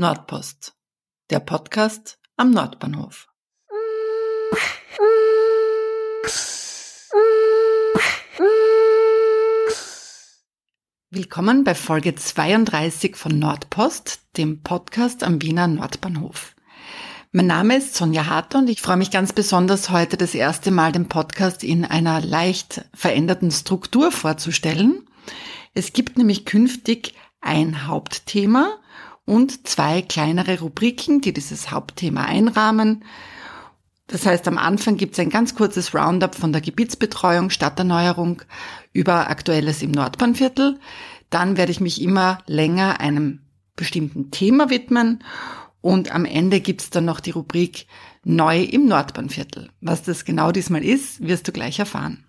Nordpost, der Podcast am Nordbahnhof. Willkommen bei Folge 32 von Nordpost, dem Podcast am Wiener Nordbahnhof. Mein Name ist Sonja Harter und ich freue mich ganz besonders, heute das erste Mal den Podcast in einer leicht veränderten Struktur vorzustellen. Es gibt nämlich künftig ein Hauptthema und zwei kleinere Rubriken, die dieses Hauptthema einrahmen. Das heißt, am Anfang gibt es ein ganz kurzes Roundup von der Gebietsbetreuung, Stadterneuerung über Aktuelles im Nordbahnviertel. Dann werde ich mich immer länger einem bestimmten Thema widmen und am Ende gibt's dann noch die Rubrik Neu im Nordbahnviertel. Was das genau diesmal ist, wirst du gleich erfahren.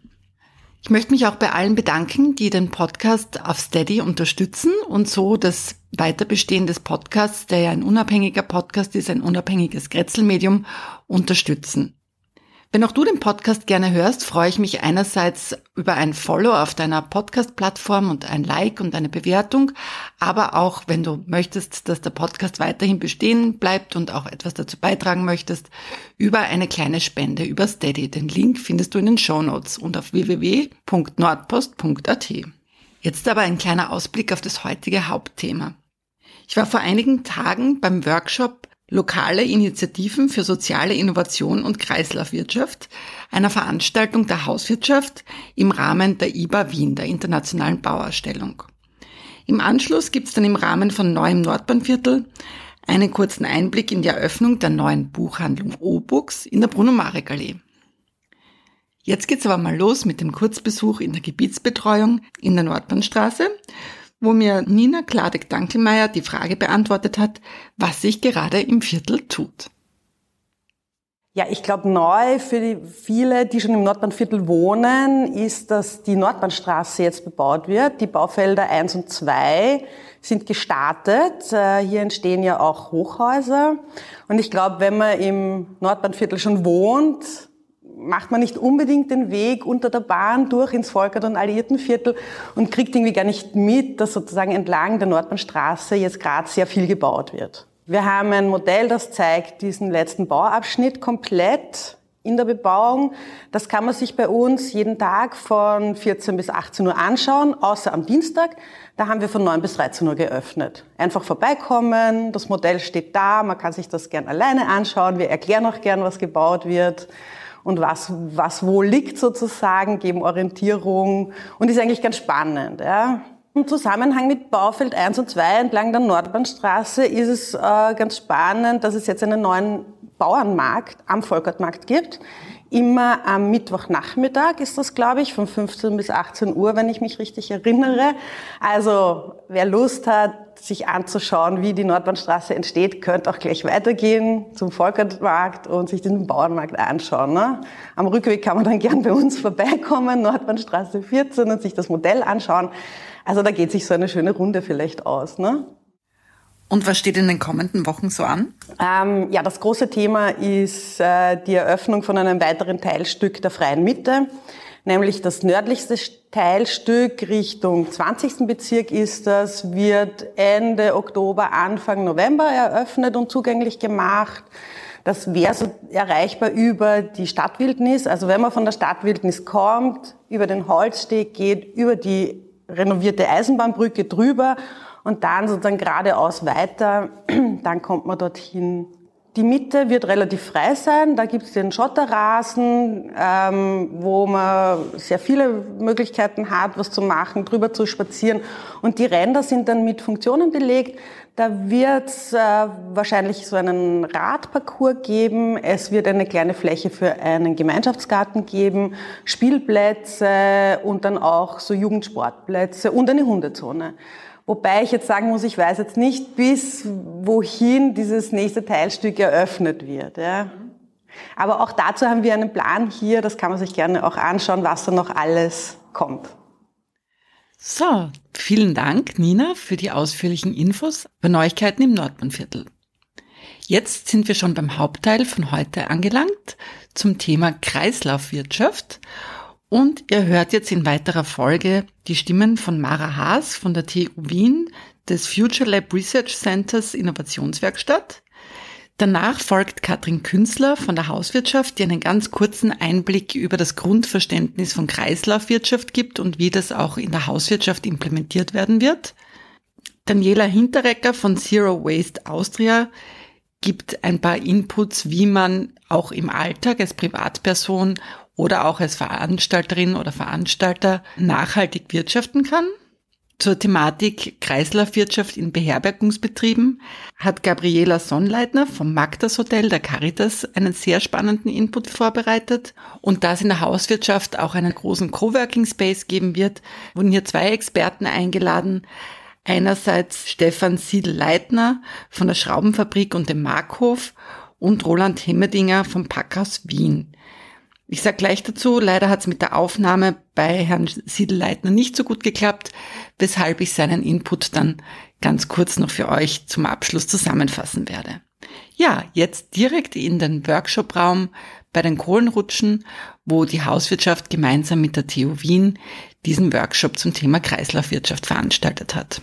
Ich möchte mich auch bei allen bedanken, die den Podcast auf Steady unterstützen und so das Weiterbestehen des Podcasts, der ja ein unabhängiger Podcast ist, ein unabhängiges Grätzelmedium, unterstützen. Wenn auch du den Podcast gerne hörst, freue ich mich einerseits über ein Follow auf deiner Podcast-Plattform und ein Like und eine Bewertung, aber auch, wenn du möchtest, dass der Podcast weiterhin bestehen bleibt und auch etwas dazu beitragen möchtest, über eine kleine Spende über Steady. Den Link findest du in den Show Notes und auf www.nordpost.at. Jetzt aber ein kleiner Ausblick auf das heutige Hauptthema. Ich war vor einigen Tagen beim Workshop lokale Initiativen für soziale Innovation und Kreislaufwirtschaft, einer Veranstaltung der Hauswirtschaft im Rahmen der IBA Wien, der Internationalen Bauausstellung. Im Anschluss gibt es dann im Rahmen von Neuem Nordbahnviertel einen kurzen Einblick in die Eröffnung der neuen Buchhandlung O-Books in der Bruno-Marek-Allee. Jetzt geht's aber mal los mit dem Kurzbesuch in der Gebietsbetreuung in der Nordbahnstraße wo mir Nina Kladek-Dankelmeier die Frage beantwortet hat, was sich gerade im Viertel tut. Ja, ich glaube, neu für die viele, die schon im Nordbahnviertel wohnen, ist, dass die Nordbahnstraße jetzt bebaut wird. Die Baufelder 1 und 2 sind gestartet. Äh, hier entstehen ja auch Hochhäuser. Und ich glaube, wenn man im Nordbahnviertel schon wohnt, macht man nicht unbedingt den Weg unter der Bahn durch ins Volkert- und Alliiertenviertel und kriegt irgendwie gar nicht mit, dass sozusagen entlang der Nordbahnstraße jetzt gerade sehr viel gebaut wird. Wir haben ein Modell, das zeigt diesen letzten Bauabschnitt komplett in der Bebauung. Das kann man sich bei uns jeden Tag von 14 bis 18 Uhr anschauen, außer am Dienstag. Da haben wir von 9 bis 13 Uhr geöffnet. Einfach vorbeikommen, das Modell steht da, man kann sich das gern alleine anschauen. Wir erklären auch gern, was gebaut wird und was, was wo liegt sozusagen, geben Orientierung und ist eigentlich ganz spannend. Ja. Im Zusammenhang mit Baufeld 1 und 2 entlang der Nordbahnstraße ist es äh, ganz spannend, dass es jetzt einen neuen Bauernmarkt am Volkertmarkt gibt. Immer am Mittwochnachmittag ist das, glaube ich, von 15 bis 18 Uhr, wenn ich mich richtig erinnere. Also wer Lust hat, sich anzuschauen, wie die Nordbahnstraße entsteht, könnte auch gleich weitergehen zum Volkertmarkt und sich den Bauernmarkt anschauen. Ne? Am Rückweg kann man dann gern bei uns vorbeikommen, Nordbahnstraße 14 und sich das Modell anschauen. Also da geht sich so eine schöne Runde vielleicht aus. Ne? Und was steht in den kommenden Wochen so an? Ähm, ja, das große Thema ist äh, die Eröffnung von einem weiteren Teilstück der Freien Mitte, nämlich das nördlichste Teilstück Richtung 20. Bezirk ist das, wird Ende Oktober, Anfang November eröffnet und zugänglich gemacht. Das wäre so erreichbar über die Stadtwildnis. Also wenn man von der Stadtwildnis kommt, über den Holzsteg geht, über die renovierte Eisenbahnbrücke drüber und dann sozusagen geradeaus weiter, dann kommt man dorthin. Die Mitte wird relativ frei sein. Da gibt es den Schotterrasen, ähm, wo man sehr viele Möglichkeiten hat, was zu machen, drüber zu spazieren. Und die Ränder sind dann mit Funktionen belegt. Da wird es äh, wahrscheinlich so einen Radparcours geben. Es wird eine kleine Fläche für einen Gemeinschaftsgarten geben, Spielplätze und dann auch so Jugendsportplätze und eine Hundezone. Wobei ich jetzt sagen muss, ich weiß jetzt nicht, bis wohin dieses nächste Teilstück eröffnet wird. Ja. Aber auch dazu haben wir einen Plan hier, das kann man sich gerne auch anschauen, was da noch alles kommt. So, vielen Dank, Nina, für die ausführlichen Infos über Neuigkeiten im Nordbahnviertel. Jetzt sind wir schon beim Hauptteil von heute angelangt zum Thema Kreislaufwirtschaft und ihr hört jetzt in weiterer Folge die Stimmen von Mara Haas von der TU Wien, des Future Lab Research Centers Innovationswerkstatt. Danach folgt Katrin Künstler von der Hauswirtschaft, die einen ganz kurzen Einblick über das Grundverständnis von Kreislaufwirtschaft gibt und wie das auch in der Hauswirtschaft implementiert werden wird. Daniela Hinterecker von Zero Waste Austria gibt ein paar Inputs, wie man auch im Alltag als Privatperson oder auch als Veranstalterin oder Veranstalter nachhaltig wirtschaften kann. Zur Thematik Kreislaufwirtschaft in Beherbergungsbetrieben hat Gabriela Sonnleitner vom Magdas Hotel der Caritas einen sehr spannenden Input vorbereitet. Und da es in der Hauswirtschaft auch einen großen Coworking Space geben wird, wurden hier zwei Experten eingeladen. Einerseits Stefan Siedl-Leitner von der Schraubenfabrik und dem Markhof und Roland Hemmedinger vom Packhaus Wien. Ich sage gleich dazu, leider hat es mit der Aufnahme bei Herrn Siedelleitner nicht so gut geklappt, weshalb ich seinen Input dann ganz kurz noch für euch zum Abschluss zusammenfassen werde. Ja, jetzt direkt in den Workshopraum bei den Kohlenrutschen, wo die Hauswirtschaft gemeinsam mit der TU Wien diesen Workshop zum Thema Kreislaufwirtschaft veranstaltet hat.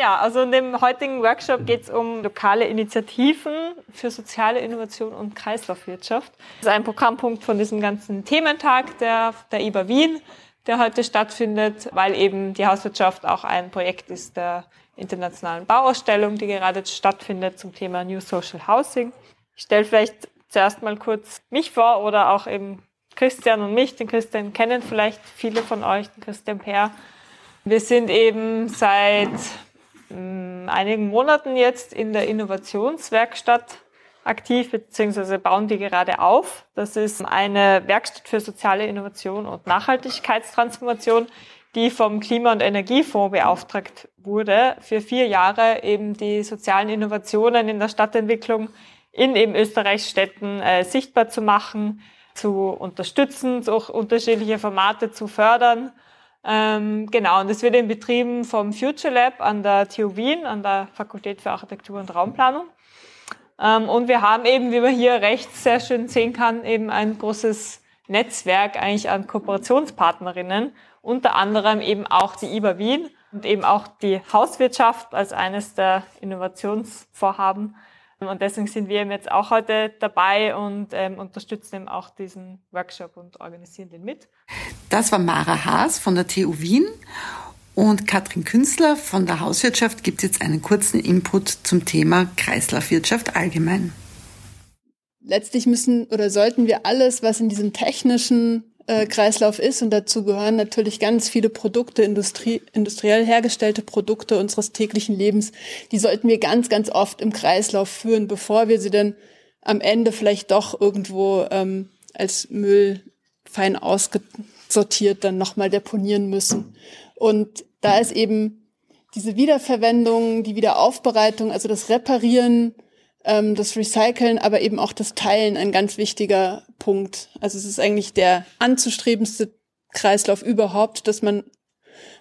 Ja, also in dem heutigen Workshop geht es um lokale Initiativen für soziale Innovation und Kreislaufwirtschaft. Das ist ein Programmpunkt von diesem ganzen Thementag der, der IBA Wien, der heute stattfindet, weil eben die Hauswirtschaft auch ein Projekt ist der internationalen Bauausstellung, die gerade stattfindet zum Thema New Social Housing. Ich stelle vielleicht zuerst mal kurz mich vor oder auch eben Christian und mich. Den Christian kennen vielleicht viele von euch, den Christian Peer. Wir sind eben seit einigen Monaten jetzt in der Innovationswerkstatt aktiv, beziehungsweise bauen die gerade auf. Das ist eine Werkstatt für soziale Innovation und Nachhaltigkeitstransformation, die vom Klima- und Energiefonds beauftragt wurde, für vier Jahre eben die sozialen Innovationen in der Stadtentwicklung in eben Österreichs Städten äh, sichtbar zu machen, zu unterstützen, durch unterschiedliche Formate zu fördern ähm, genau, und das wird eben betrieben vom Future Lab an der TU Wien, an der Fakultät für Architektur und Raumplanung. Ähm, und wir haben eben, wie man hier rechts sehr schön sehen kann, eben ein großes Netzwerk eigentlich an Kooperationspartnerinnen, unter anderem eben auch die IBA Wien und eben auch die Hauswirtschaft als eines der Innovationsvorhaben und deswegen sind wir eben jetzt auch heute dabei und ähm, unterstützen eben auch diesen Workshop und organisieren den mit. Das war Mara Haas von der TU Wien und Katrin Künstler von der Hauswirtschaft gibt jetzt einen kurzen Input zum Thema Kreislaufwirtschaft allgemein. Letztlich müssen oder sollten wir alles, was in diesem technischen Kreislauf ist. Und dazu gehören natürlich ganz viele Produkte, Industrie, industriell hergestellte Produkte unseres täglichen Lebens. Die sollten wir ganz, ganz oft im Kreislauf führen, bevor wir sie dann am Ende vielleicht doch irgendwo ähm, als Müll fein ausgesortiert dann nochmal deponieren müssen. Und da ist eben diese Wiederverwendung, die Wiederaufbereitung, also das Reparieren ähm, das Recyceln, aber eben auch das Teilen ein ganz wichtiger Punkt. Also es ist eigentlich der anzustrebendste Kreislauf überhaupt, dass man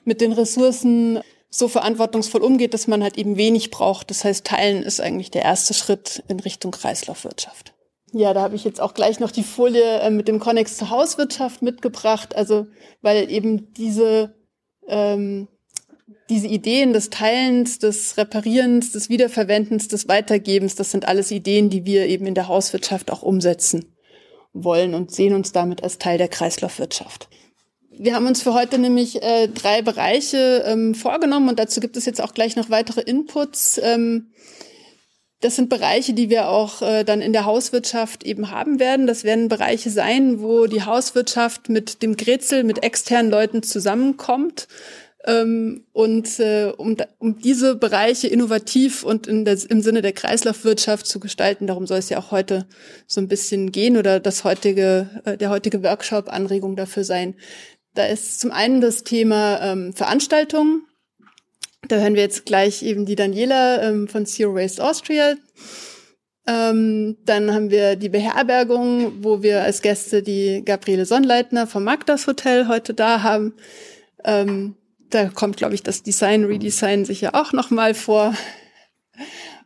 mit den Ressourcen so verantwortungsvoll umgeht, dass man halt eben wenig braucht. Das heißt, Teilen ist eigentlich der erste Schritt in Richtung Kreislaufwirtschaft. Ja, da habe ich jetzt auch gleich noch die Folie äh, mit dem Konnex zur Hauswirtschaft mitgebracht. Also weil eben diese ähm, diese Ideen des Teilens, des Reparierens, des Wiederverwendens, des Weitergebens, das sind alles Ideen, die wir eben in der Hauswirtschaft auch umsetzen wollen und sehen uns damit als Teil der Kreislaufwirtschaft. Wir haben uns für heute nämlich äh, drei Bereiche ähm, vorgenommen und dazu gibt es jetzt auch gleich noch weitere Inputs. Ähm, das sind Bereiche, die wir auch äh, dann in der Hauswirtschaft eben haben werden. Das werden Bereiche sein, wo die Hauswirtschaft mit dem Grätzel, mit externen Leuten zusammenkommt ähm, und äh, um, um diese Bereiche innovativ und in der, im Sinne der Kreislaufwirtschaft zu gestalten, darum soll es ja auch heute so ein bisschen gehen oder das heutige, äh, der heutige Workshop Anregung dafür sein. Da ist zum einen das Thema ähm, Veranstaltungen. Da hören wir jetzt gleich eben die Daniela ähm, von Zero Waste Austria. Ähm, dann haben wir die Beherbergung, wo wir als Gäste die Gabriele Sonnleitner vom Magdas Hotel heute da haben. Ähm, da kommt, glaube ich, das Design, Redesign sicher auch nochmal vor.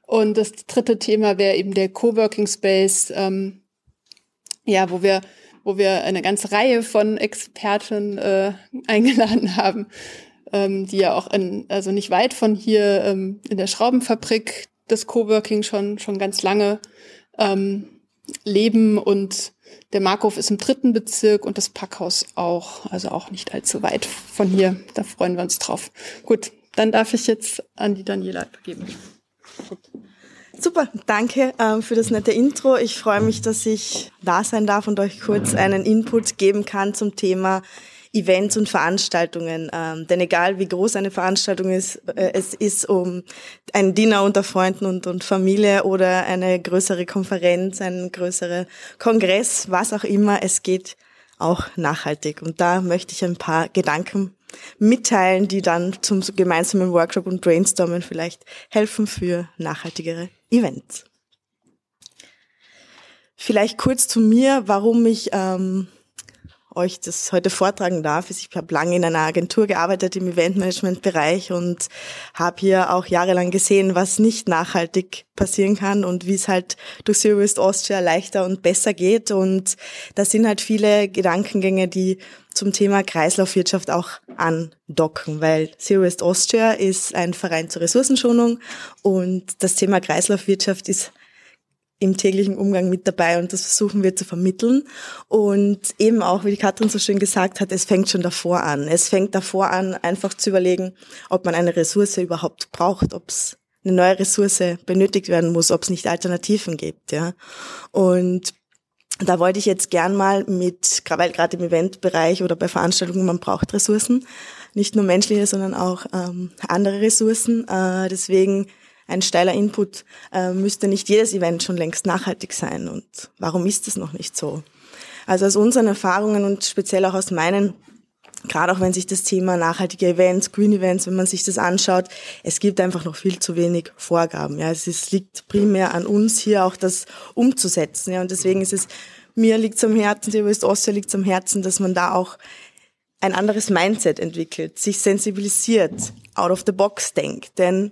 Und das dritte Thema wäre eben der Coworking Space, ähm, ja, wo wir, wo wir eine ganze Reihe von Experten äh, eingeladen haben, ähm, die ja auch in, also nicht weit von hier ähm, in der Schraubenfabrik des Coworking schon, schon ganz lange ähm, leben und der Markhof ist im dritten Bezirk und das Packhaus auch, also auch nicht allzu weit von hier. Da freuen wir uns drauf. Gut, dann darf ich jetzt an die Daniela übergeben. Super, danke ähm, für das nette Intro. Ich freue mich, dass ich da sein darf und euch kurz einen Input geben kann zum Thema Events und Veranstaltungen. Ähm, denn egal wie groß eine Veranstaltung ist, äh, es ist um ein Dinner unter Freunden und, und Familie oder eine größere Konferenz, ein größerer Kongress, was auch immer, es geht auch nachhaltig. Und da möchte ich ein paar Gedanken mitteilen, die dann zum gemeinsamen Workshop und Brainstormen vielleicht helfen für nachhaltigere Events. Vielleicht kurz zu mir, warum ich ähm, euch das heute vortragen darf. Ich habe lange in einer Agentur gearbeitet im Eventmanagement-Bereich und habe hier auch jahrelang gesehen, was nicht nachhaltig passieren kann und wie es halt durch Zero Waste Austria leichter und besser geht. Und da sind halt viele Gedankengänge, die zum Thema Kreislaufwirtschaft auch andocken, weil Zero Waste Austria ist ein Verein zur Ressourcenschonung und das Thema Kreislaufwirtschaft ist im täglichen Umgang mit dabei und das versuchen wir zu vermitteln. Und eben auch, wie die Katrin so schön gesagt hat, es fängt schon davor an. Es fängt davor an, einfach zu überlegen, ob man eine Ressource überhaupt braucht, ob es eine neue Ressource benötigt werden muss, ob es nicht Alternativen gibt. Ja. Und da wollte ich jetzt gern mal mit, weil gerade im Eventbereich oder bei Veranstaltungen, man braucht Ressourcen, nicht nur menschliche, sondern auch ähm, andere Ressourcen. Äh, deswegen ein steiler Input, äh, müsste nicht jedes Event schon längst nachhaltig sein. Und warum ist es noch nicht so? Also aus unseren Erfahrungen und speziell auch aus meinen, gerade auch wenn sich das Thema nachhaltige Events, Green Events, wenn man sich das anschaut, es gibt einfach noch viel zu wenig Vorgaben. Ja, es ist, liegt primär an uns hier auch das umzusetzen. Ja, und deswegen ist es mir liegt am Herzen, der West-Ostia liegt am Herzen, dass man da auch ein anderes Mindset entwickelt, sich sensibilisiert, out of the box denkt. Denn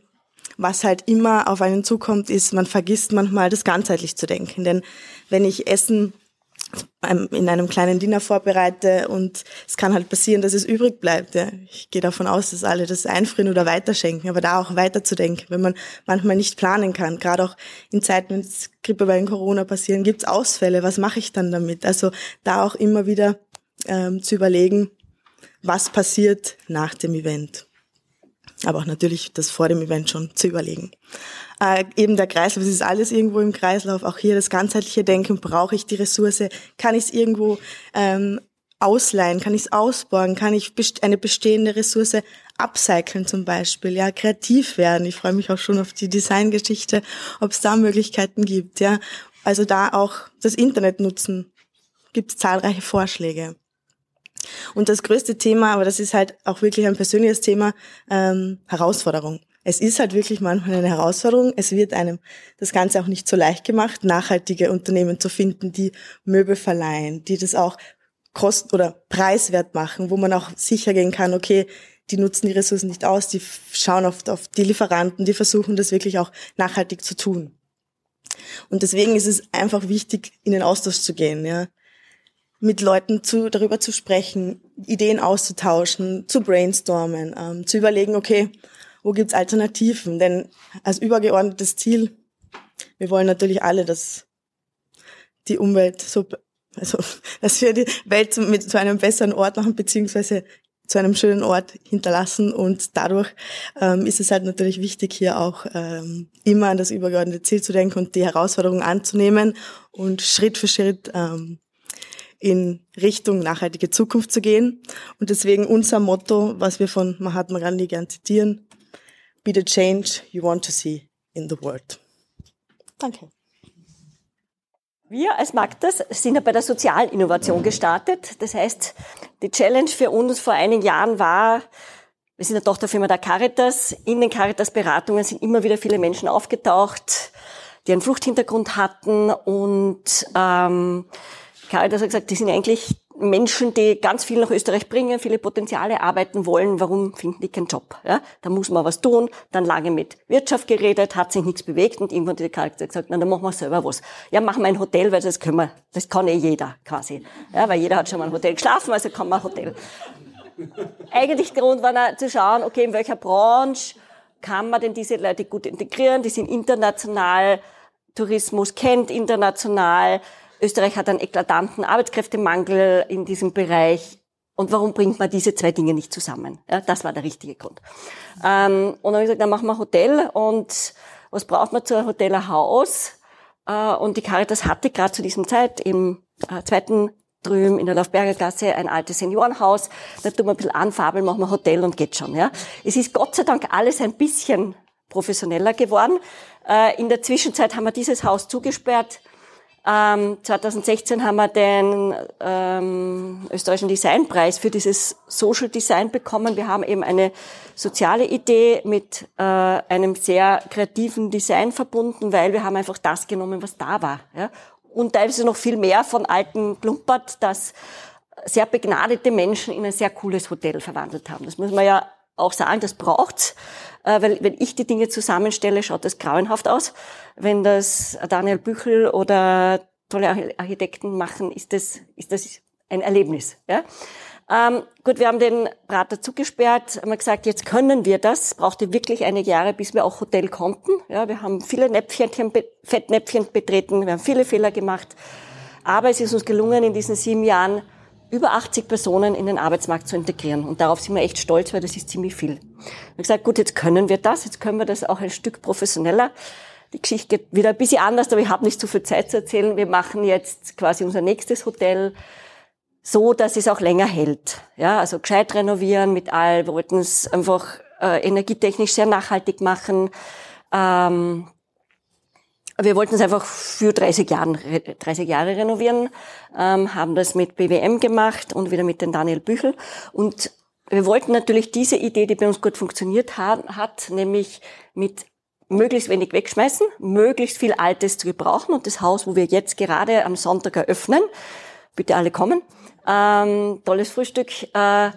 was halt immer auf einen zukommt, ist, man vergisst manchmal das ganzheitlich zu denken. Denn wenn ich Essen in einem kleinen Dinner vorbereite und es kann halt passieren, dass es übrig bleibt. Ja. Ich gehe davon aus, dass alle das einfrieren oder weiterschenken, aber da auch weiterzudenken, wenn man manchmal nicht planen kann. Gerade auch in Zeiten, wenn es Grippe bei Corona passieren, gibt es Ausfälle. Was mache ich dann damit? Also da auch immer wieder ähm, zu überlegen, was passiert nach dem Event aber auch natürlich das vor dem Event schon zu überlegen. Äh, eben der Kreislauf, es ist alles irgendwo im Kreislauf. Auch hier das ganzheitliche Denken, brauche ich die Ressource, kann ich es irgendwo ähm, ausleihen, kann ich es ausborgen, kann ich best eine bestehende Ressource upcyclen zum Beispiel, ja, kreativ werden. Ich freue mich auch schon auf die Designgeschichte, ob es da Möglichkeiten gibt, ja. Also da auch das Internet nutzen, gibt es zahlreiche Vorschläge. Und das größte Thema, aber das ist halt auch wirklich ein persönliches Thema, ähm, Herausforderung. Es ist halt wirklich manchmal eine Herausforderung. Es wird einem das Ganze auch nicht so leicht gemacht, nachhaltige Unternehmen zu finden, die Möbel verleihen, die das auch kost- oder preiswert machen, wo man auch sicher gehen kann, okay, die nutzen die Ressourcen nicht aus, die schauen oft auf die Lieferanten, die versuchen das wirklich auch nachhaltig zu tun. Und deswegen ist es einfach wichtig, in den Austausch zu gehen, ja mit Leuten zu, darüber zu sprechen, Ideen auszutauschen, zu brainstormen, ähm, zu überlegen, okay, wo gibt's Alternativen? Denn als übergeordnetes Ziel, wir wollen natürlich alle, dass die Umwelt so, also, dass wir die Welt zu, mit, zu einem besseren Ort machen, beziehungsweise zu einem schönen Ort hinterlassen und dadurch ähm, ist es halt natürlich wichtig, hier auch ähm, immer an das übergeordnete Ziel zu denken und die Herausforderungen anzunehmen und Schritt für Schritt ähm, in Richtung nachhaltige Zukunft zu gehen. Und deswegen unser Motto, was wir von Mahatma Gandhi gern zitieren, be the change you want to see in the world. Danke. Wir als Magdas sind ja bei der Sozialinnovation gestartet. Das heißt, die Challenge für uns vor einigen Jahren war, wir sind eine Tochterfirma der Caritas. In den Caritas-Beratungen sind immer wieder viele Menschen aufgetaucht, die einen Fluchthintergrund hatten und ähm, Caritas hat gesagt, die sind eigentlich Menschen, die ganz viel nach Österreich bringen, viele Potenziale arbeiten wollen. Warum finden die keinen Job? Ja, da muss man was tun. Dann lange mit Wirtschaft geredet, hat sich nichts bewegt und irgendwann hat die Caritas gesagt, na, dann machen wir selber was. Ja, machen wir ein Hotel, weil das können wir, das kann eh jeder quasi. Ja, weil jeder hat schon mal ein Hotel geschlafen, also kann man ein Hotel. eigentlich Grund war zu schauen, okay, in welcher Branche kann man denn diese Leute gut integrieren? Die sind international, Tourismus kennt international. Österreich hat einen eklatanten Arbeitskräftemangel in diesem Bereich. Und warum bringt man diese zwei Dinge nicht zusammen? Ja, das war der richtige Grund. Ähm, und dann habe ich gesagt, dann machen wir Hotel. Und was braucht man zu einem Hotel? Ein Haus. Äh, und die Caritas hatte gerade zu diesem Zeit im äh, zweiten drüben in der Laufberger Gasse ein altes Seniorenhaus. Da tun wir ein bisschen anfabeln, machen wir Hotel und geht schon. Ja. Es ist Gott sei Dank alles ein bisschen professioneller geworden. Äh, in der Zwischenzeit haben wir dieses Haus zugesperrt. 2016 ähm, haben wir den ähm, österreichischen Designpreis für dieses Social Design bekommen. Wir haben eben eine soziale Idee mit äh, einem sehr kreativen Design verbunden, weil wir haben einfach das genommen, was da war. Ja? Und teilweise noch viel mehr von alten Klumpert, das sehr begnadete Menschen in ein sehr cooles Hotel verwandelt haben. Das muss man ja auch sagen, das braucht's. Äh, weil wenn ich die Dinge zusammenstelle, schaut das grauenhaft aus. Wenn das Daniel Büchel oder tolle Architekten machen, ist das, ist das ein Erlebnis. Ja? Ähm, gut, wir haben den Prater zugesperrt, haben gesagt, jetzt können wir das. Brauchte wirklich einige Jahre, bis wir auch Hotel konnten. Ja, wir haben viele Näpfchen, Fettnäpfchen betreten, wir haben viele Fehler gemacht. Aber es ist uns gelungen, in diesen sieben Jahren über 80 Personen in den Arbeitsmarkt zu integrieren. Und darauf sind wir echt stolz, weil das ist ziemlich viel. Wir haben gesagt, gut, jetzt können wir das, jetzt können wir das auch ein Stück professioneller. Die Geschichte geht wieder ein bisschen anders, aber ich habe nicht so viel Zeit zu erzählen. Wir machen jetzt quasi unser nächstes Hotel so, dass es auch länger hält. Ja, also gescheit renovieren mit all, wir wollten es einfach äh, energietechnisch sehr nachhaltig machen. Ähm, wir wollten es einfach für 30, Jahren, 30 Jahre renovieren, ähm, haben das mit BWM gemacht und wieder mit den Daniel Büchel. Und wir wollten natürlich diese Idee, die bei uns gut funktioniert hat, nämlich mit möglichst wenig wegschmeißen, möglichst viel Altes zu gebrauchen. Und das Haus, wo wir jetzt gerade am Sonntag eröffnen, bitte alle kommen, ähm, tolles Frühstück, äh,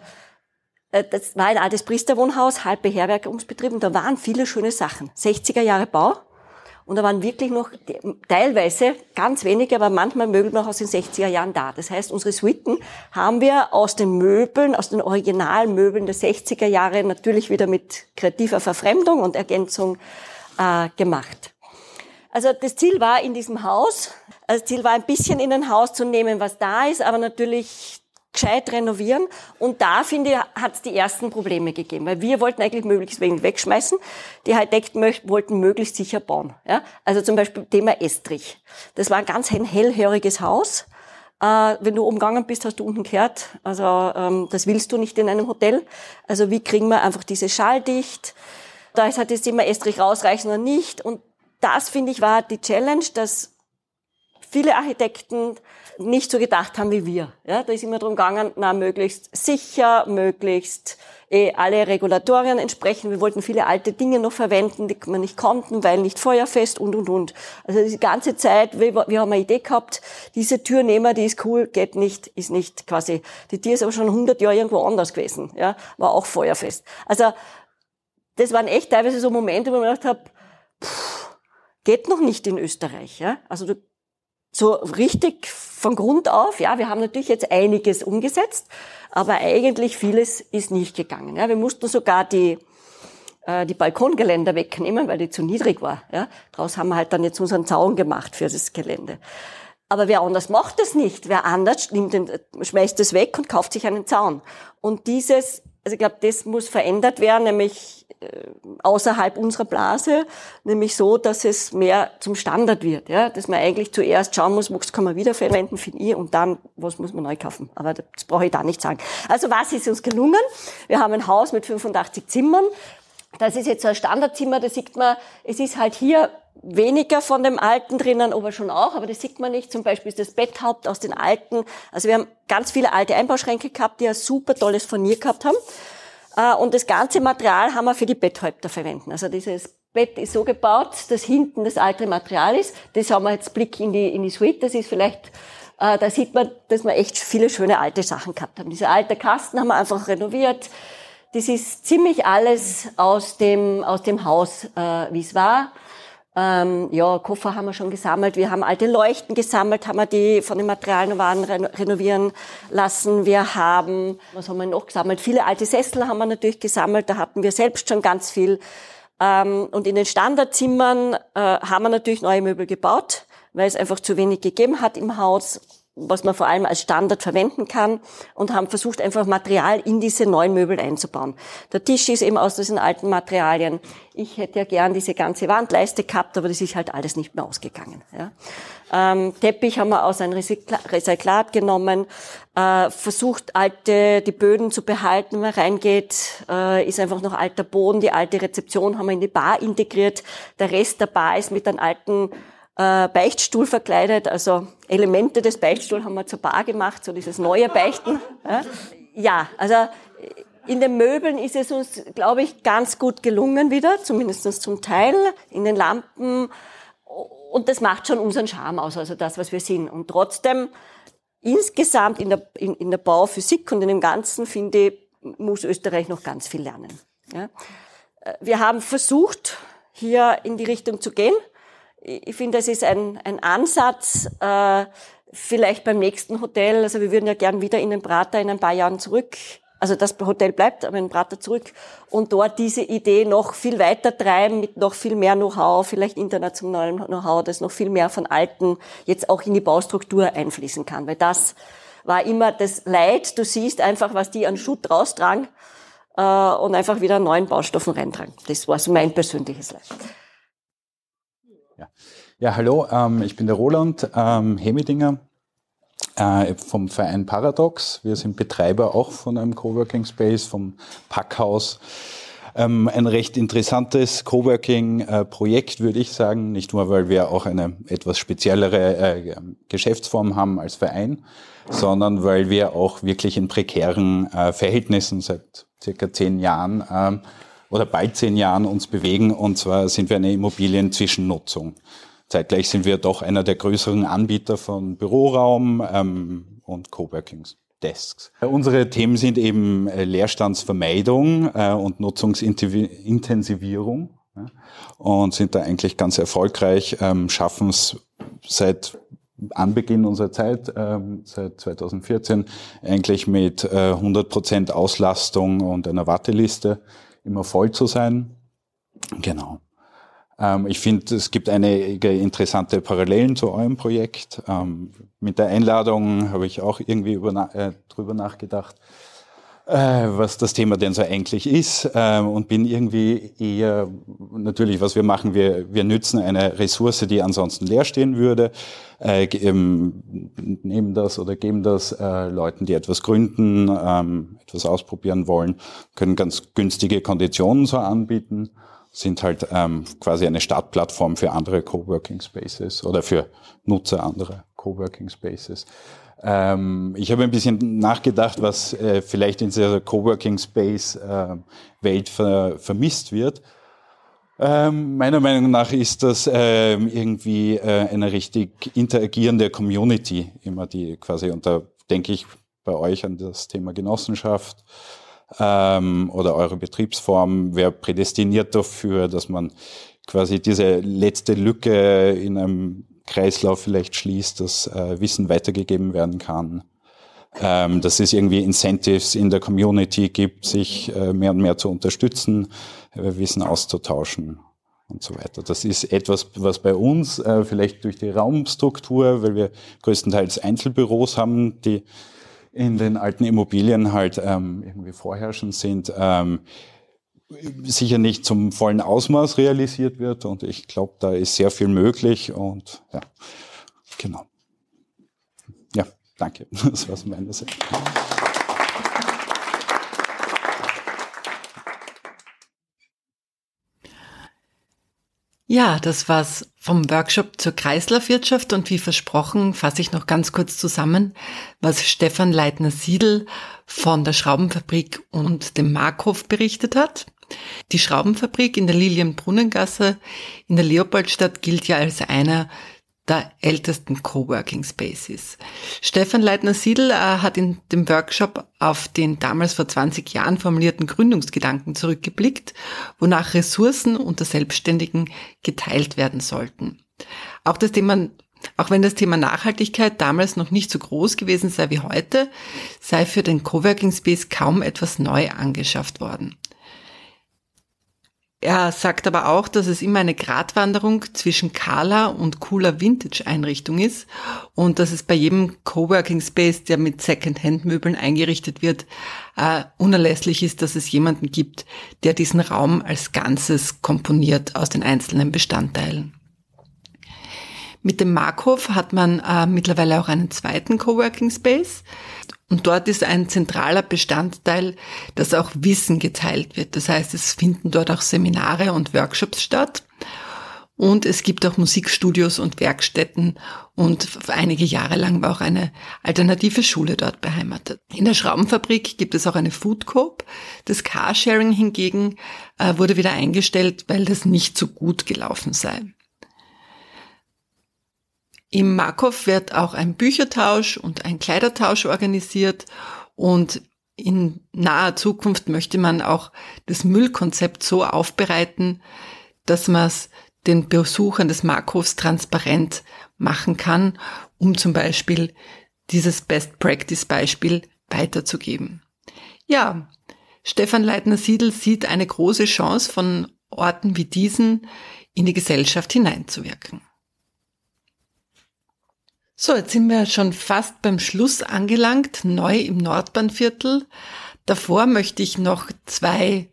äh das war ein altes Priesterwohnhaus, halb beherbergungsbetrieben, da waren viele schöne Sachen. 60er Jahre Bau, und da waren wirklich noch teilweise ganz wenige, aber manchmal Möbel noch aus den 60er Jahren da. Das heißt, unsere Suiten haben wir aus den Möbeln, aus den Originalmöbeln der 60er Jahre natürlich wieder mit kreativer Verfremdung und Ergänzung äh, gemacht. Also das Ziel war in diesem Haus, also das Ziel war ein bisschen in ein Haus zu nehmen, was da ist, aber natürlich gescheit renovieren. Und da, finde ich, hat es die ersten Probleme gegeben. Weil wir wollten eigentlich möglichst wenig wegschmeißen. Die Architekten wollten möglichst sicher bauen. Ja? Also zum Beispiel Thema Estrich. Das war ein ganz hellhöriges Haus. Äh, wenn du umgegangen bist, hast du unten gehört. Also ähm, das willst du nicht in einem Hotel. Also wie kriegen wir einfach diese schalldicht? Da ist halt das Thema Estrich rausreichen oder nicht. Und das, finde ich, war die Challenge, dass viele Architekten nicht so gedacht haben wie wir. Ja, da ist immer darum gegangen, na, möglichst sicher, möglichst eh, alle Regulatorien entsprechen. Wir wollten viele alte Dinge noch verwenden, die wir nicht konnten, weil nicht feuerfest und, und, und. Also die ganze Zeit, wir, wir haben eine Idee gehabt, diese Tür nehmen wir, die ist cool, geht nicht, ist nicht quasi. Die Tür ist aber schon 100 Jahre irgendwo anders gewesen, ja, war auch feuerfest. Also das waren echt teilweise so Momente, wo man gedacht habe, geht noch nicht in Österreich. Ja? Also du so richtig von Grund auf, ja, wir haben natürlich jetzt einiges umgesetzt, aber eigentlich vieles ist nicht gegangen. Ja. Wir mussten sogar die, äh, die Balkongeländer wegnehmen, weil die zu niedrig war. Ja. Daraus haben wir halt dann jetzt unseren Zaun gemacht für das Gelände. Aber wer anders macht das nicht. Wer anders nimmt den, schmeißt es weg und kauft sich einen Zaun. Und dieses also ich glaube, das muss verändert werden, nämlich äh, außerhalb unserer Blase, nämlich so, dass es mehr zum Standard wird, ja, dass man eigentlich zuerst schauen muss, was kann man wiederverwenden, finde ich, und dann, was muss man neu kaufen. Aber das brauche ich da nicht sagen. Also was ist uns gelungen? Wir haben ein Haus mit 85 Zimmern. Das ist jetzt so ein Standardzimmer, da sieht man, es ist halt hier weniger von dem Alten drinnen, aber schon auch, aber das sieht man nicht. Zum Beispiel ist das Betthaupt aus den Alten. Also wir haben ganz viele alte Einbauschränke gehabt, die ein super tolles Furnier gehabt haben. Äh, und das ganze Material haben wir für die Betthäupter verwenden. Also dieses Bett ist so gebaut, dass hinten das alte Material ist. Das haben wir jetzt Blick in die, in die Suite. Das ist vielleicht, äh, da sieht man, dass wir echt viele schöne alte Sachen gehabt haben. Diese alte Kasten haben wir einfach renoviert. Das ist ziemlich alles aus dem, aus dem Haus, äh, wie es war. Ähm, ja, Koffer haben wir schon gesammelt. Wir haben alte Leuchten gesammelt, haben wir die von den Materialien waren renovieren lassen. Wir haben, was haben wir noch gesammelt? Viele alte Sessel haben wir natürlich gesammelt. Da hatten wir selbst schon ganz viel. Ähm, und in den Standardzimmern äh, haben wir natürlich neue Möbel gebaut, weil es einfach zu wenig gegeben hat im Haus was man vor allem als Standard verwenden kann und haben versucht, einfach Material in diese neuen Möbel einzubauen. Der Tisch ist eben aus diesen alten Materialien. Ich hätte ja gern diese ganze Wandleiste gehabt, aber das ist halt alles nicht mehr ausgegangen. Ja. Ähm, Teppich haben wir aus einem Recyclat genommen, äh, versucht, alte, die Böden zu behalten, wenn man reingeht, äh, ist einfach noch alter Boden, die alte Rezeption haben wir in die Bar integriert. Der Rest der Bar ist mit einem alten äh, Beichtstuhl verkleidet, also Elemente des Beichtstuhls haben wir zur Bar gemacht, so dieses neue Beichten. Ja, also in den Möbeln ist es uns, glaube ich, ganz gut gelungen wieder, zumindest zum Teil, in den Lampen. Und das macht schon unseren Charme aus, also das, was wir sind. Und trotzdem, insgesamt in der, in, in der Bauphysik und in dem Ganzen, finde ich, muss Österreich noch ganz viel lernen. Ja. Wir haben versucht, hier in die Richtung zu gehen ich finde, es ist ein, ein Ansatz, äh, vielleicht beim nächsten Hotel, also wir würden ja gern wieder in den Prater in ein paar Jahren zurück, also das Hotel bleibt, aber in den Prater zurück. Und dort diese Idee noch viel weiter treiben mit noch viel mehr Know-how, vielleicht internationalem Know-how, das noch viel mehr von Alten jetzt auch in die Baustruktur einfließen kann, weil das war immer das Leid, du siehst einfach, was die an Schutt raustragen äh, und einfach wieder neuen Baustoffen reintragen. Das war so mein persönliches Leid. Ja, ja hallo, ähm, ich bin der Roland ähm, Hemidinger äh, vom Verein Paradox. Wir sind Betreiber auch von einem Coworking Space, vom Packhaus. Ähm, ein recht interessantes Coworking-Projekt, würde ich sagen. Nicht nur, weil wir auch eine etwas speziellere äh, Geschäftsform haben als Verein, sondern weil wir auch wirklich in prekären äh, Verhältnissen seit circa zehn Jahren ähm, oder bald zehn Jahren uns bewegen. Und zwar sind wir eine Immobilienzwischennutzung. Zeitgleich sind wir doch einer der größeren Anbieter von Büroraum ähm, und Coworking Desks. Unsere Themen sind eben äh, Leerstandsvermeidung äh, und Nutzungsintensivierung ja, und sind da eigentlich ganz erfolgreich, ähm, schaffen es seit Anbeginn unserer Zeit, ähm, seit 2014, eigentlich mit äh, 100 Prozent Auslastung und einer Warteliste immer voll zu sein. Genau. Ähm, ich finde, es gibt einige interessante Parallelen zu eurem Projekt. Ähm, mit der Einladung habe ich auch irgendwie äh, drüber nachgedacht, was das Thema denn so eigentlich ist äh, und bin irgendwie eher, natürlich, was wir machen, wir, wir nützen eine Ressource, die ansonsten leer stehen würde, äh, ähm, nehmen das oder geben das äh, Leuten, die etwas gründen, ähm, etwas ausprobieren wollen, können ganz günstige Konditionen so anbieten, sind halt ähm, quasi eine Startplattform für andere Coworking Spaces oder für Nutzer anderer Coworking Spaces. Ähm, ich habe ein bisschen nachgedacht, was äh, vielleicht in dieser Coworking Space äh, Welt ver vermisst wird. Ähm, meiner Meinung nach ist das ähm, irgendwie äh, eine richtig interagierende Community, immer die quasi, und da denke ich bei euch an das Thema Genossenschaft ähm, oder eure Betriebsform, wer prädestiniert dafür, dass man quasi diese letzte Lücke in einem Kreislauf vielleicht schließt, dass äh, Wissen weitergegeben werden kann, ähm, dass es irgendwie Incentives in der Community gibt, sich äh, mehr und mehr zu unterstützen, äh, Wissen auszutauschen und so weiter. Das ist etwas, was bei uns äh, vielleicht durch die Raumstruktur, weil wir größtenteils Einzelbüros haben, die in den alten Immobilien halt ähm, irgendwie vorherrschend sind, ähm, sicher nicht zum vollen Ausmaß realisiert wird. Und ich glaube, da ist sehr viel möglich. Und ja, genau. Ja, danke. Das war's meiner Seite. Ja, das war's vom Workshop zur Kreislaufwirtschaft und wie versprochen fasse ich noch ganz kurz zusammen, was Stefan Leitner-Siedel von der Schraubenfabrik und dem Markhof berichtet hat. Die Schraubenfabrik in der Lilienbrunnengasse in der Leopoldstadt gilt ja als einer der ältesten Coworking Spaces. Stefan Leitner-Siedl äh, hat in dem Workshop auf den damals vor 20 Jahren formulierten Gründungsgedanken zurückgeblickt, wonach Ressourcen unter Selbstständigen geteilt werden sollten. Auch das Thema auch wenn das Thema Nachhaltigkeit damals noch nicht so groß gewesen sei wie heute, sei für den Coworking Space kaum etwas neu angeschafft worden. Er sagt aber auch, dass es immer eine Gratwanderung zwischen Kala und cooler Vintage-Einrichtung ist und dass es bei jedem Coworking Space, der mit Second-Hand-Möbeln eingerichtet wird, äh, unerlässlich ist, dass es jemanden gibt, der diesen Raum als Ganzes komponiert aus den einzelnen Bestandteilen. Mit dem Markhof hat man äh, mittlerweile auch einen zweiten Coworking Space. Und dort ist ein zentraler Bestandteil, dass auch Wissen geteilt wird. Das heißt, es finden dort auch Seminare und Workshops statt. Und es gibt auch Musikstudios und Werkstätten und einige Jahre lang war auch eine alternative Schule dort beheimatet. In der Schraubenfabrik gibt es auch eine Food Coop. Das Carsharing hingegen äh, wurde wieder eingestellt, weil das nicht so gut gelaufen sei. Im Markov wird auch ein Büchertausch und ein Kleidertausch organisiert und in naher Zukunft möchte man auch das Müllkonzept so aufbereiten, dass man es den Besuchern des Markhofs transparent machen kann, um zum Beispiel dieses Best Practice Beispiel weiterzugeben. Ja, Stefan Leitner-Siedel sieht eine große Chance von Orten wie diesen in die Gesellschaft hineinzuwirken. So, jetzt sind wir schon fast beim Schluss angelangt, neu im Nordbahnviertel. Davor möchte ich noch zwei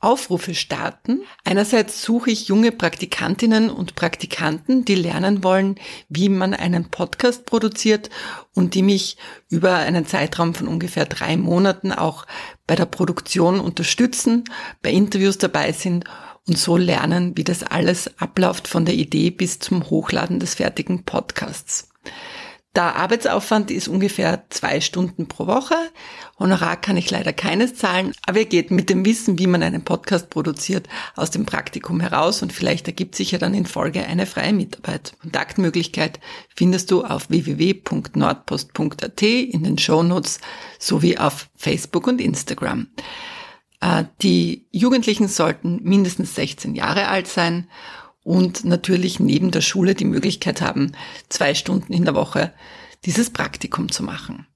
Aufrufe starten. Einerseits suche ich junge Praktikantinnen und Praktikanten, die lernen wollen, wie man einen Podcast produziert und die mich über einen Zeitraum von ungefähr drei Monaten auch bei der Produktion unterstützen, bei Interviews dabei sind und so lernen, wie das alles abläuft von der Idee bis zum Hochladen des fertigen Podcasts. Der Arbeitsaufwand ist ungefähr zwei Stunden pro Woche. Honorar kann ich leider keines zahlen, aber er geht mit dem Wissen, wie man einen Podcast produziert, aus dem Praktikum heraus und vielleicht ergibt sich ja dann in Folge eine freie Mitarbeit. Kontaktmöglichkeit findest du auf www.nordpost.at in den Shownotes sowie auf Facebook und Instagram. Äh, die Jugendlichen sollten mindestens 16 Jahre alt sein und natürlich neben der Schule die Möglichkeit haben, zwei Stunden in der Woche dieses Praktikum zu machen.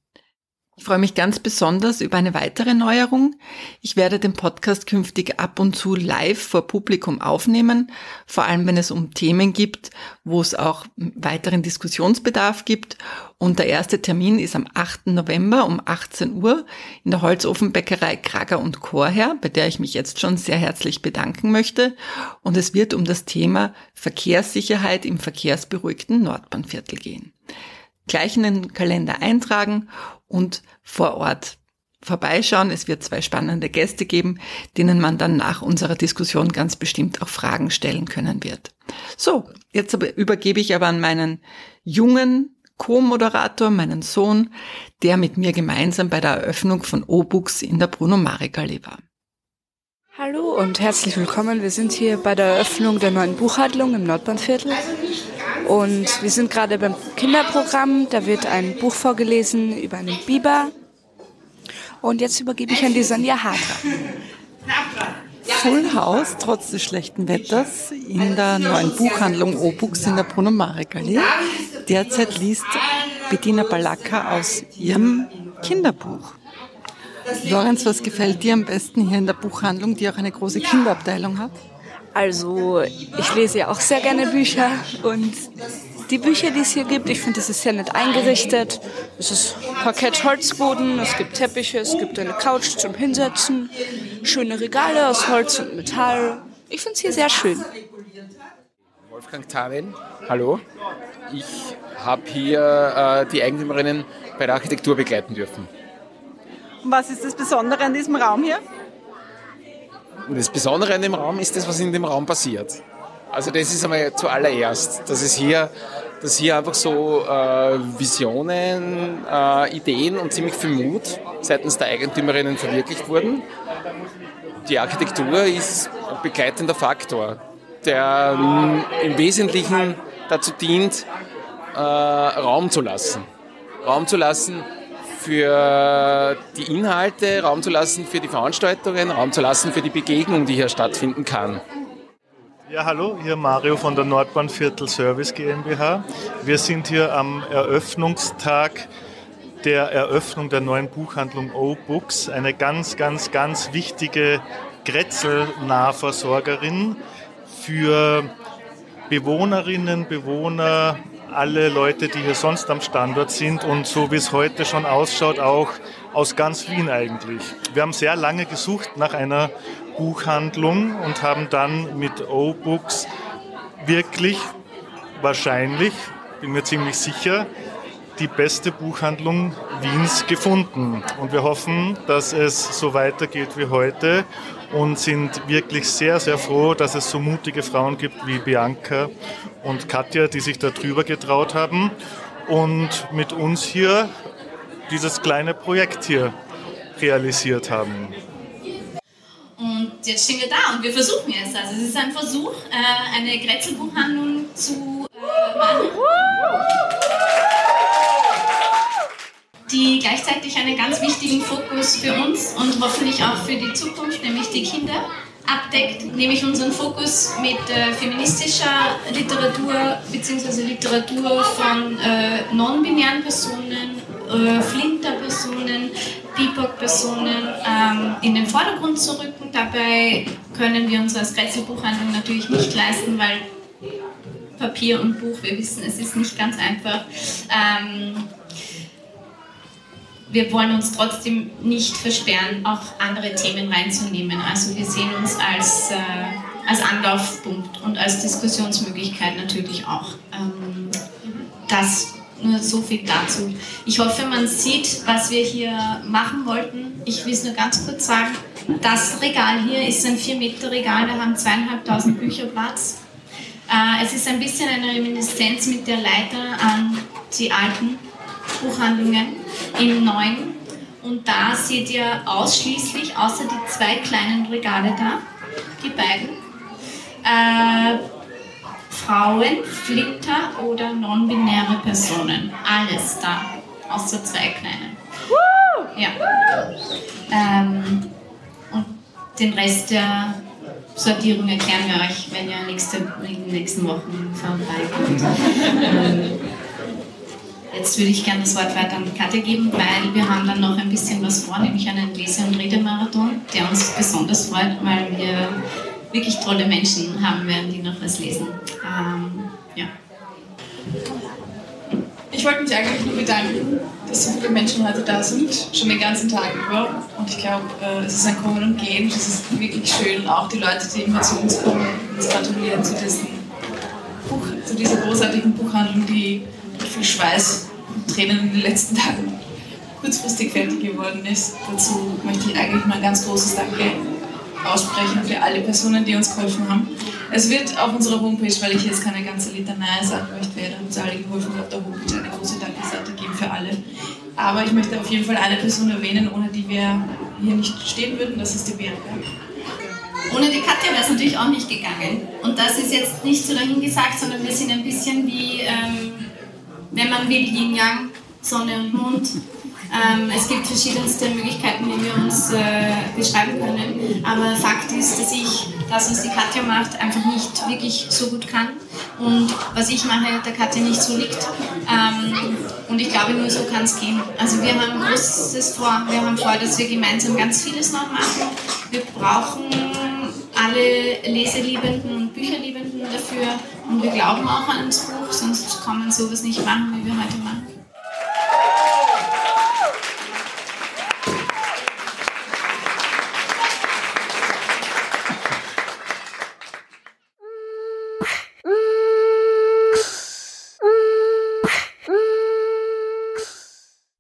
Ich freue mich ganz besonders über eine weitere Neuerung. Ich werde den Podcast künftig ab und zu live vor Publikum aufnehmen, vor allem wenn es um Themen gibt, wo es auch weiteren Diskussionsbedarf gibt. Und der erste Termin ist am 8. November um 18 Uhr in der Holzofenbäckerei Krager und Chorherr, bei der ich mich jetzt schon sehr herzlich bedanken möchte. Und es wird um das Thema Verkehrssicherheit im verkehrsberuhigten Nordbahnviertel gehen gleich in den Kalender eintragen und vor Ort vorbeischauen. Es wird zwei spannende Gäste geben, denen man dann nach unserer Diskussion ganz bestimmt auch Fragen stellen können wird. So, jetzt übergebe ich aber an meinen jungen Co-Moderator, meinen Sohn, der mit mir gemeinsam bei der Eröffnung von O-Books in der Bruno Marek-Allee war. Hallo und herzlich willkommen. Wir sind hier bei der Eröffnung der neuen Buchhandlung im Nordbahnviertel. Und wir sind gerade beim Kinderprogramm. Da wird ein Buch vorgelesen über einen Biber. Und jetzt übergebe ich an die Sonja Harter. Full House, trotz des schlechten Wetters, in der neuen Buchhandlung Obux in der Bruno Marek Allee. Derzeit liest Bettina Balaka aus ihrem Kinderbuch. Lorenz, was gefällt dir am besten hier in der Buchhandlung, die auch eine große Kinderabteilung hat? Also ich lese ja auch sehr gerne Bücher und die Bücher, die es hier gibt, ich finde, das ist sehr nett eingerichtet. Es ist Parkett Holzboden, es gibt Teppiche, es gibt eine Couch zum Hinsetzen, schöne Regale aus Holz und Metall. Ich finde es hier sehr schön. Wolfgang Tawin, hallo. Ich habe hier äh, die Eigentümerinnen bei der Architektur begleiten dürfen. Und was ist das Besondere an diesem Raum hier? Das Besondere an dem Raum ist das, was in dem Raum passiert. Also das ist einmal zuallererst, dass es hier, dass hier einfach so äh, Visionen, äh, Ideen und ziemlich viel Mut seitens der Eigentümerinnen verwirklicht wurden. Die Architektur ist ein begleitender Faktor, der ähm, im Wesentlichen dazu dient, äh, Raum zu lassen. Raum zu lassen für die Inhalte, Raum zu lassen für die Veranstaltungen, Raum zu lassen für die Begegnung, die hier stattfinden kann. Ja, hallo, hier Mario von der Nordbahnviertel Service GmbH. Wir sind hier am Eröffnungstag der Eröffnung der neuen Buchhandlung O-Books, eine ganz, ganz, ganz wichtige Grätzl-Nahversorgerin für Bewohnerinnen, Bewohner, alle Leute, die hier sonst am Standort sind und so wie es heute schon ausschaut, auch aus ganz Wien eigentlich. Wir haben sehr lange gesucht nach einer Buchhandlung und haben dann mit O-Books wirklich wahrscheinlich, bin mir ziemlich sicher, die beste Buchhandlung Wiens gefunden. Und wir hoffen, dass es so weitergeht wie heute und sind wirklich sehr, sehr froh, dass es so mutige Frauen gibt wie Bianca und Katja, die sich da drüber getraut haben und mit uns hier dieses kleine Projekt hier realisiert haben. Und jetzt stehen wir da und wir versuchen es. Also es ist ein Versuch, äh, eine Grätzelbuchhandlung zu äh, machen die gleichzeitig einen ganz wichtigen Fokus für uns und hoffentlich auch für die Zukunft, nämlich die Kinder, abdeckt, nämlich unseren Fokus mit äh, feministischer Literatur bzw. Literatur von äh, non-binären Personen, äh, Flinter-Personen, BIPOC-Personen ähm, in den Vordergrund zu rücken. Dabei können wir uns als Grätzelbuchhandlung natürlich nicht leisten, weil Papier und Buch, wir wissen, es ist nicht ganz einfach. Ähm, wir wollen uns trotzdem nicht versperren, auch andere Themen reinzunehmen. Also wir sehen uns als, äh, als Anlaufpunkt und als Diskussionsmöglichkeit natürlich auch. Ähm, das nur so viel dazu. Ich hoffe, man sieht, was wir hier machen wollten. Ich will es nur ganz kurz sagen. Das Regal hier ist ein 4-Meter-Regal, da haben zweieinhalbtausend Bücher Platz. Äh, es ist ein bisschen eine Reminiszenz mit der Leiter an die alten Buchhandlungen im neuen. Und da seht ihr ausschließlich, außer die zwei kleinen Regale da, die beiden, äh, Frauen, Flinter oder non-binäre Personen. Alles da, außer zwei kleinen. Ja. Ähm, und den Rest der Sortierung erklären wir euch, wenn ihr nächste, in den nächsten Wochen vorbeikommt. Jetzt würde ich gerne das Wort weiter an Katja geben, weil wir haben dann noch ein bisschen was vor, nämlich einen Lese- und Redemarathon, der uns besonders freut, weil wir wirklich tolle Menschen haben werden, die noch was lesen. Ähm, ja. Ich wollte mich eigentlich nur bedanken, dass so viele Menschen heute da sind, schon den ganzen Tag über. Und ich glaube, äh, es ist ein Kommen und Gehen. Es ist wirklich schön, auch die Leute, die immer zu uns kommen, uns gratulieren zu, diesem Buch, zu dieser großartigen Buchhandlung, die mit viel Schweiß Tränen in den letzten Tagen kurzfristig fertig geworden ist. Dazu möchte ich eigentlich mal ein ganz großes Danke aussprechen für alle Personen, die uns geholfen haben. Es wird auf unserer Homepage, weil ich jetzt keine ganze Litanei sagen möchte, wer uns alle geholfen hat, der Homepage eine große Dankeseite geben für alle. Aber ich möchte auf jeden Fall eine Person erwähnen, ohne die wir hier nicht stehen würden, das ist die Bianca. Ohne die Katja wäre es natürlich auch nicht gegangen. Und das ist jetzt nicht so dahingesagt, sondern wir sind ein bisschen wie ähm, wenn man will, Yin Yang, Sonne und Mond. Ähm, es gibt verschiedenste Möglichkeiten, wie wir uns äh, beschreiben können. Aber Fakt ist, dass ich das, was die Katja macht, einfach nicht wirklich so gut kann. Und was ich mache, der Katja nicht so liegt. Ähm, und ich glaube, nur so kann es gehen. Also wir haben Großes vor. Wir haben vor, dass wir gemeinsam ganz vieles noch machen. Wir brauchen alle Leseliebenden und Bücherliebenden dafür und wir glauben auch an das Buch, sonst kann man sowas nicht machen, wie wir heute machen.